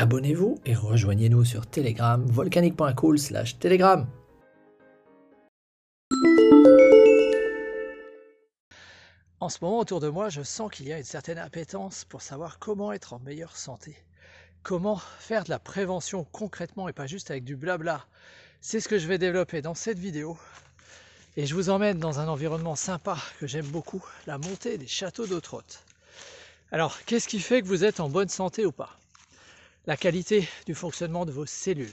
Abonnez-vous et rejoignez-nous sur Telegram, volcanique.cool Telegram. En ce moment, autour de moi, je sens qu'il y a une certaine appétence pour savoir comment être en meilleure santé. Comment faire de la prévention concrètement et pas juste avec du blabla. C'est ce que je vais développer dans cette vidéo. Et je vous emmène dans un environnement sympa que j'aime beaucoup, la montée des châteaux d'eau Alors, qu'est-ce qui fait que vous êtes en bonne santé ou pas? La qualité du fonctionnement de vos cellules.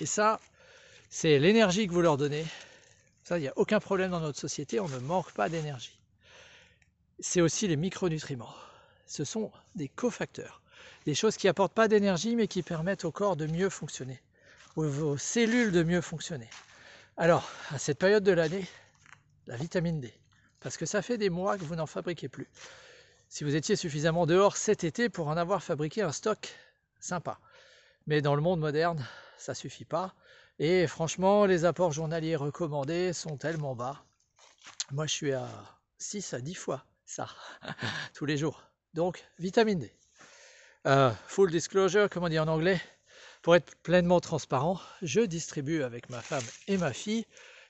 Et ça, c'est l'énergie que vous leur donnez. Ça, il n'y a aucun problème dans notre société, on ne manque pas d'énergie c'est aussi les micronutriments. Ce sont des cofacteurs, des choses qui apportent pas d'énergie mais qui permettent au corps de mieux fonctionner, aux cellules de mieux fonctionner. Alors, à cette période de l'année, la vitamine D, parce que ça fait des mois que vous n'en fabriquez plus. Si vous étiez suffisamment dehors cet été pour en avoir fabriqué un stock sympa. Mais dans le monde moderne, ça suffit pas. Et franchement, les apports journaliers recommandés sont tellement bas. Moi, je suis à 6 à 10 fois ça, tous les jours. Donc, vitamine D. Euh, full disclosure, comme on dit en anglais, pour être pleinement transparent, je distribue avec ma femme et ma fille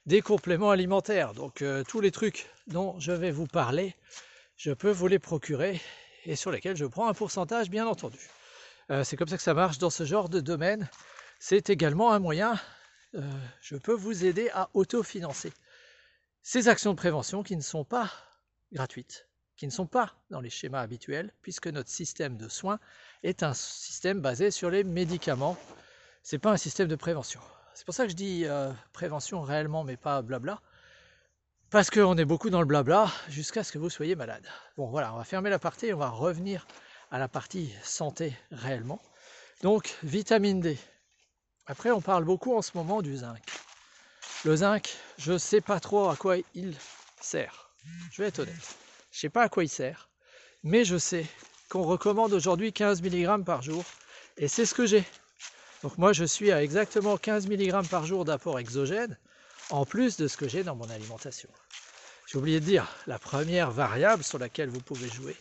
des compléments alimentaires. Donc, euh, tous les trucs dont je vais vous parler, je peux vous les procurer et sur lesquels je prends un pourcentage, bien entendu. Euh, c'est comme ça que ça marche dans ce genre de domaine. C'est également un moyen, je peux vous aider à autofinancer ces actions de prévention qui ne sont pas gratuites, qui ne sont pas dans les schémas habituels, puisque notre système de soins est un système basé sur les médicaments. C'est pas un système de prévention. C'est pour ça que je dis euh, prévention réellement, mais pas blabla. Parce qu'on est beaucoup dans le blabla jusqu'à ce que vous soyez malade. Bon voilà, on va fermer la partie et on va revenir à la partie santé réellement. Donc, vitamine D. Après, on parle beaucoup en ce moment du zinc. Le zinc, je ne sais pas trop à quoi il sert. Je vais être honnête. Je ne sais pas à quoi il sert, mais je sais qu'on recommande aujourd'hui 15 mg par jour, et c'est ce que j'ai. Donc moi, je suis à exactement 15 mg par jour d'apport exogène, en plus de ce que j'ai dans mon alimentation. J'ai oublié de dire, la première variable sur laquelle vous pouvez jouer,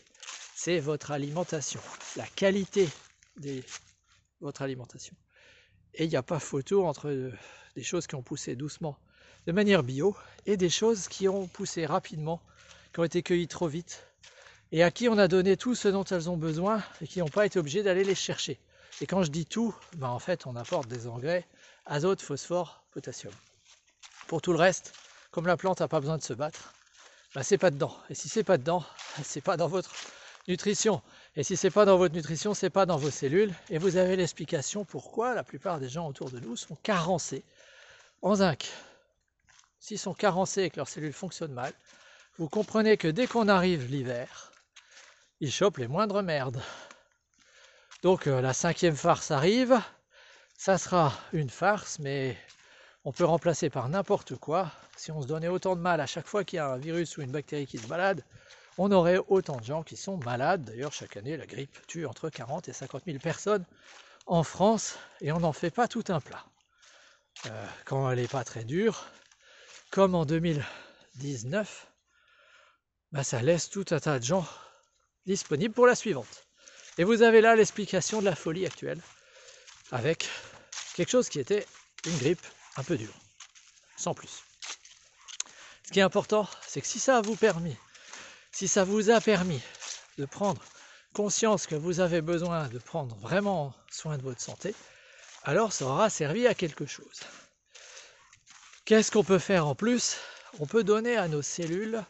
c'est votre alimentation, la qualité de votre alimentation. Et il n'y a pas photo entre des choses qui ont poussé doucement de manière bio et des choses qui ont poussé rapidement, qui ont été cueillies trop vite et à qui on a donné tout ce dont elles ont besoin et qui n'ont pas été obligés d'aller les chercher. Et quand je dis tout, ben en fait on apporte des engrais, azote, phosphore, potassium. Pour tout le reste, comme la plante n'a pas besoin de se battre, ben c'est pas dedans. Et si c'est pas dedans, c'est pas dans votre nutrition. Et si c'est pas dans votre nutrition, c'est pas dans vos cellules. Et vous avez l'explication pourquoi la plupart des gens autour de nous sont carencés en zinc, s'ils sont carencés et que leurs cellules fonctionnent mal, vous comprenez que dès qu'on arrive l'hiver, ils chopent les moindres merdes. Donc euh, la cinquième farce arrive, ça sera une farce, mais on peut remplacer par n'importe quoi. Si on se donnait autant de mal à chaque fois qu'il y a un virus ou une bactérie qui se balade, on aurait autant de gens qui sont malades. D'ailleurs, chaque année, la grippe tue entre 40 et 50 000 personnes en France et on n'en fait pas tout un plat. Euh, quand elle n'est pas très dure, comme en 2019, bah, ça laisse tout un tas de gens disponibles pour la suivante. Et vous avez là l'explication de la folie actuelle, avec quelque chose qui était une grippe un peu dure, sans plus. Ce qui est important, c'est que si ça vous permis, si ça vous a permis de prendre conscience que vous avez besoin de prendre vraiment soin de votre santé, alors ça aura servi à quelque chose. Qu'est-ce qu'on peut faire en plus? On peut donner à nos cellules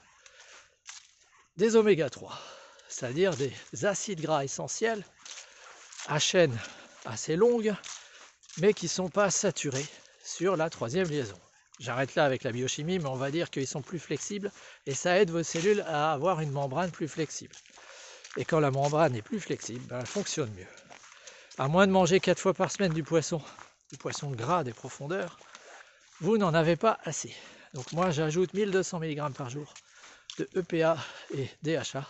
des oméga 3, c'est-à-dire des acides gras essentiels à chaîne assez longue, mais qui ne sont pas saturés sur la troisième liaison. J'arrête là avec la biochimie, mais on va dire qu'ils sont plus flexibles et ça aide vos cellules à avoir une membrane plus flexible. Et quand la membrane est plus flexible, ben, elle fonctionne mieux. À moins de manger 4 fois par semaine du poisson du poisson gras des profondeurs, vous n'en avez pas assez. Donc moi j'ajoute 1200 mg par jour de EPA et DHA,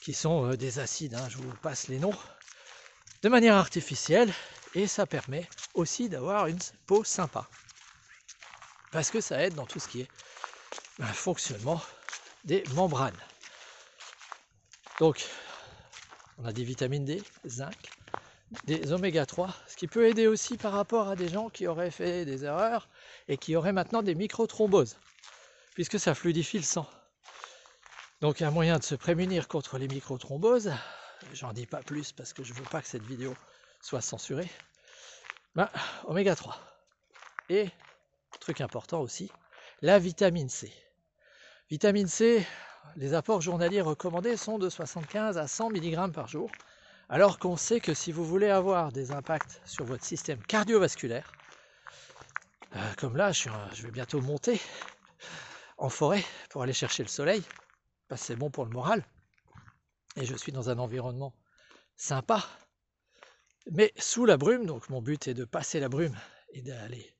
qui sont euh, des acides, hein, je vous passe les noms, de manière artificielle, et ça permet aussi d'avoir une peau sympa. Parce que ça aide dans tout ce qui est ben, fonctionnement des membranes. Donc, on a des vitamines D, zinc, des oméga 3, ce qui peut aider aussi par rapport à des gens qui auraient fait des erreurs et qui auraient maintenant des microthromboses, puisque ça fluidifie le sang. Donc un moyen de se prémunir contre les microthromboses, j'en dis pas plus parce que je veux pas que cette vidéo soit censurée, ben, oméga 3. Et, truc important aussi, la vitamine C. Vitamine C, les apports journaliers recommandés sont de 75 à 100 mg par jour, alors qu'on sait que si vous voulez avoir des impacts sur votre système cardiovasculaire, euh, comme là, je, je, vais bientôt monter en forêt pour aller chercher le soleil, parce que c'est bon pour le moral, et je suis dans un environnement sympa, mais sous la brume, donc mon but est de passer la brume et d'aller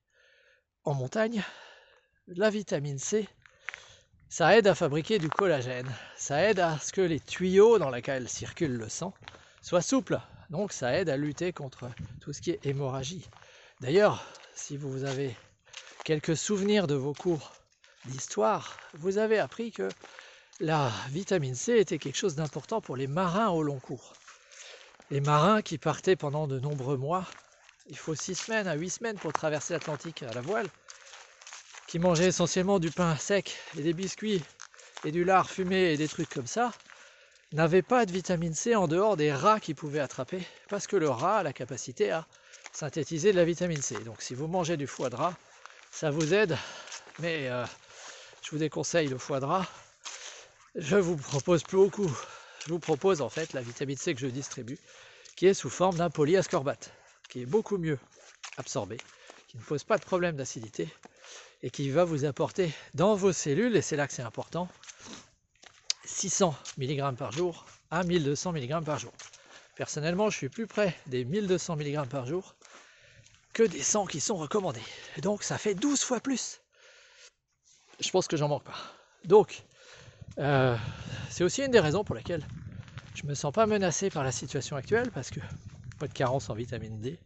en montagne, la vitamine C ça aide à fabriquer du collagène. Ça aide à ce que les tuyaux dans lesquels circule le sang soient souples. Donc ça aide à lutter contre tout ce qui est hémorragie. D'ailleurs, si vous avez quelques souvenirs de vos cours d'histoire, vous avez appris que la vitamine C était quelque chose d'important pour les marins au long cours. Les marins qui partaient pendant de nombreux mois, il faut six semaines à huit semaines pour traverser l'Atlantique à la voile, qui mangeait essentiellement du pain sec et des biscuits et du lard fumé et des trucs comme ça, n'avait pas de vitamine C en dehors des rats qu'ils pouvaient attraper, parce que le rat a la capacité à synthétiser de la vitamine C. Donc si vous mangez du foie de rat, ça vous aide, mais euh, je vous déconseille le foie de rat. Je vous propose plus beaucoup. Je vous propose en fait la vitamine C que je distribue, qui est sous forme d'un polyascorbate, est beaucoup mieux absorbé, qui ne pose pas de problème d'acidité et qui va vous apporter dans vos cellules, et c'est là que c'est important, 600 mg par jour à 1200 mg par jour. Personnellement, je suis plus près des 1200 mg par jour que des 100 qui sont recommandés. donc ça fait 12 fois plus. Je pense que j'en manque pas. Donc, euh, c'est aussi une des raisons pour lesquelles je me sens pas menacé par la situation actuelle parce que pas de carence en vitamine D,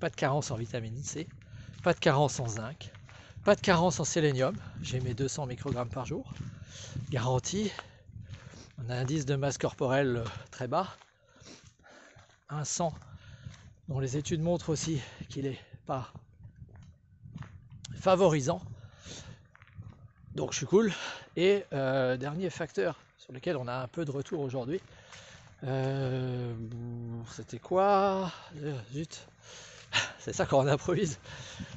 pas de carence en vitamine C, pas de carence en zinc, pas de carence en sélénium, j'ai mes 200 microgrammes par jour, garantie. On a un indice de masse corporelle euh, très bas, un sang dont les études montrent aussi qu'il n'est pas favorisant. Donc je suis cool. Et euh, dernier facteur sur lequel on a un peu de retour aujourd'hui, euh, c'était quoi? Zut c'est ça quand on improvise.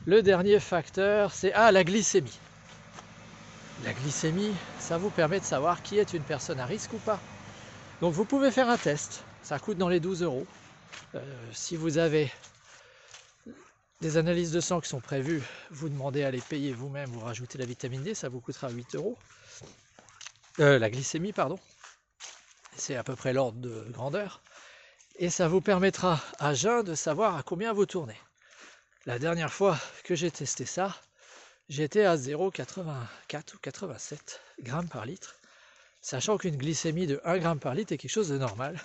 Le dernier facteur, c'est ah, la glycémie. La glycémie, ça vous permet de savoir qui est une personne à risque ou pas. Donc vous pouvez faire un test, ça coûte dans les 12 euros. Euh, si vous avez des analyses de sang qui sont prévues, vous demandez à les payer vous-même, vous rajoutez la vitamine D, ça vous coûtera 8 euros. Euh, la glycémie, pardon. C'est à peu près l'ordre de grandeur. Et ça vous permettra à jeun de savoir à combien vous tournez. La dernière fois que j'ai testé ça, j'étais à 0,84 ou 87 grammes par litre, sachant qu'une glycémie de 1 gramme par litre est quelque chose de normal.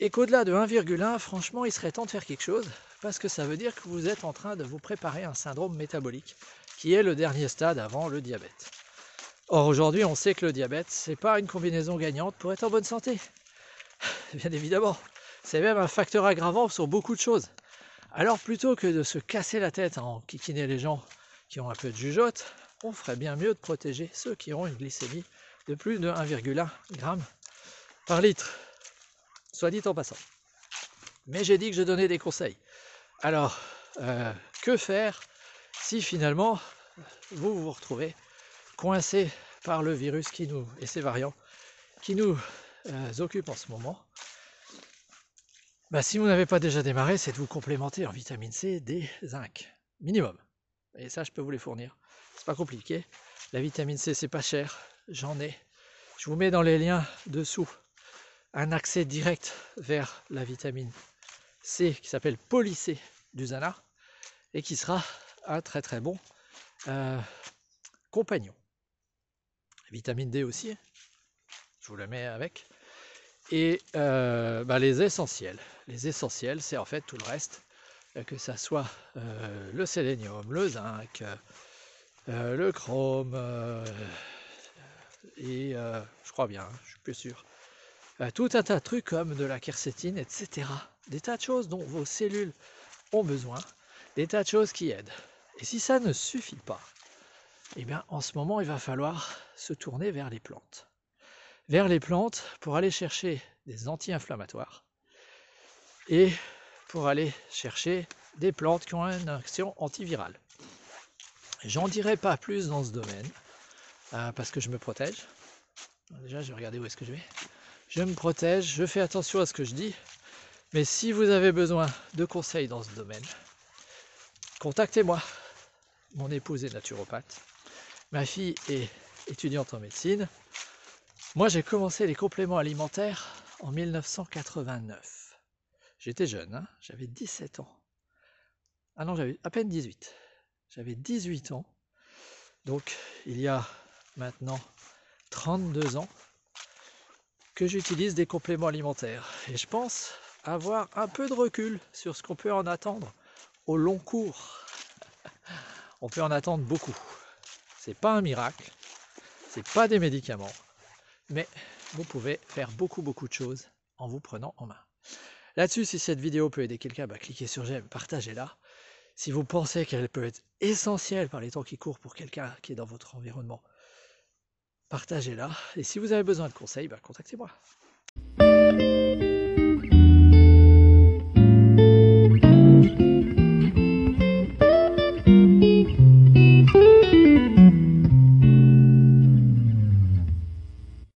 Et qu'au-delà de 1,1, franchement, il serait temps de faire quelque chose, parce que ça veut dire que vous êtes en train de vous préparer un syndrome métabolique, qui est le dernier stade avant le diabète. Or aujourd'hui, on sait que le diabète, c'est pas une combinaison gagnante pour être en bonne santé. Bien évidemment, c'est même un facteur aggravant sur beaucoup de choses. Alors plutôt que de se casser la tête en kikiner les gens qui ont un peu de jugeote, on ferait bien mieux de protéger ceux qui auront une glycémie de plus de 1,1 g par litre, soit dit en passant. Mais j'ai dit que je donnais des conseils. Alors, euh, que faire si finalement vous vous retrouvez coincé par le virus qui nous et ses variants qui nous euh, occupent en ce moment? Bah, si vous n'avez pas déjà démarré, c'est de vous complémenter en vitamine C, D, zinc, minimum. Et ça, je peux vous les fournir. C'est pas compliqué. La vitamine C, c'est pas cher. J'en ai. Je vous mets dans les liens dessous un accès direct vers la vitamine C qui s'appelle Polycé du Zana. et qui sera un très très bon euh, compagnon. Vitamine D aussi, je vous le mets avec. Et euh, bah, les essentiels. Les essentiels, c'est en fait tout le reste, euh, que ça soit le sélénium, le zinc, le chrome, et je crois bien, je suis plus sûr. tout un tas de trucs comme de la quercétine, etc. Des tas de choses dont vos cellules ont besoin, des tas de choses qui aident. Et si ça ne suffit pas, eh bien en ce moment il va falloir se tourner vers les plantes. Vers les plantes pour aller chercher des anti-inflammatoires et pour aller chercher des plantes qui ont une action antivirale. J'en dirai pas plus dans ce domaine euh, parce que je me protège. Déjà, je vais regarder où est-ce que je vais. Je me protège, je fais attention à ce que je dis. Mais si vous avez besoin de conseils dans ce domaine, contactez-moi. Mon épouse est naturopathe. Ma fille est étudiante en médecine. Moi, j'ai commencé les compléments alimentaires en 1989. J'étais jeune, hein j'avais 17 ans. Ah non, j'avais à peine 18. J'avais 18 ans. Donc, il y a maintenant 32 ans que j'utilise des compléments alimentaires. Et je pense avoir un peu de recul sur ce qu'on peut en attendre au long cours. On peut en attendre beaucoup. C'est pas un miracle, c'est pas des médicaments, mais vous pouvez faire beaucoup beaucoup de choses en vous prenant en main. Là-dessus, si cette vidéo peut aider quelqu'un, bah, cliquez sur j'aime, partagez-la. Si vous pensez qu'elle peut être essentielle par les temps qui courent pour quelqu'un qui est dans votre environnement, partagez-la. Et si vous avez besoin de conseils, bah, contactez-moi.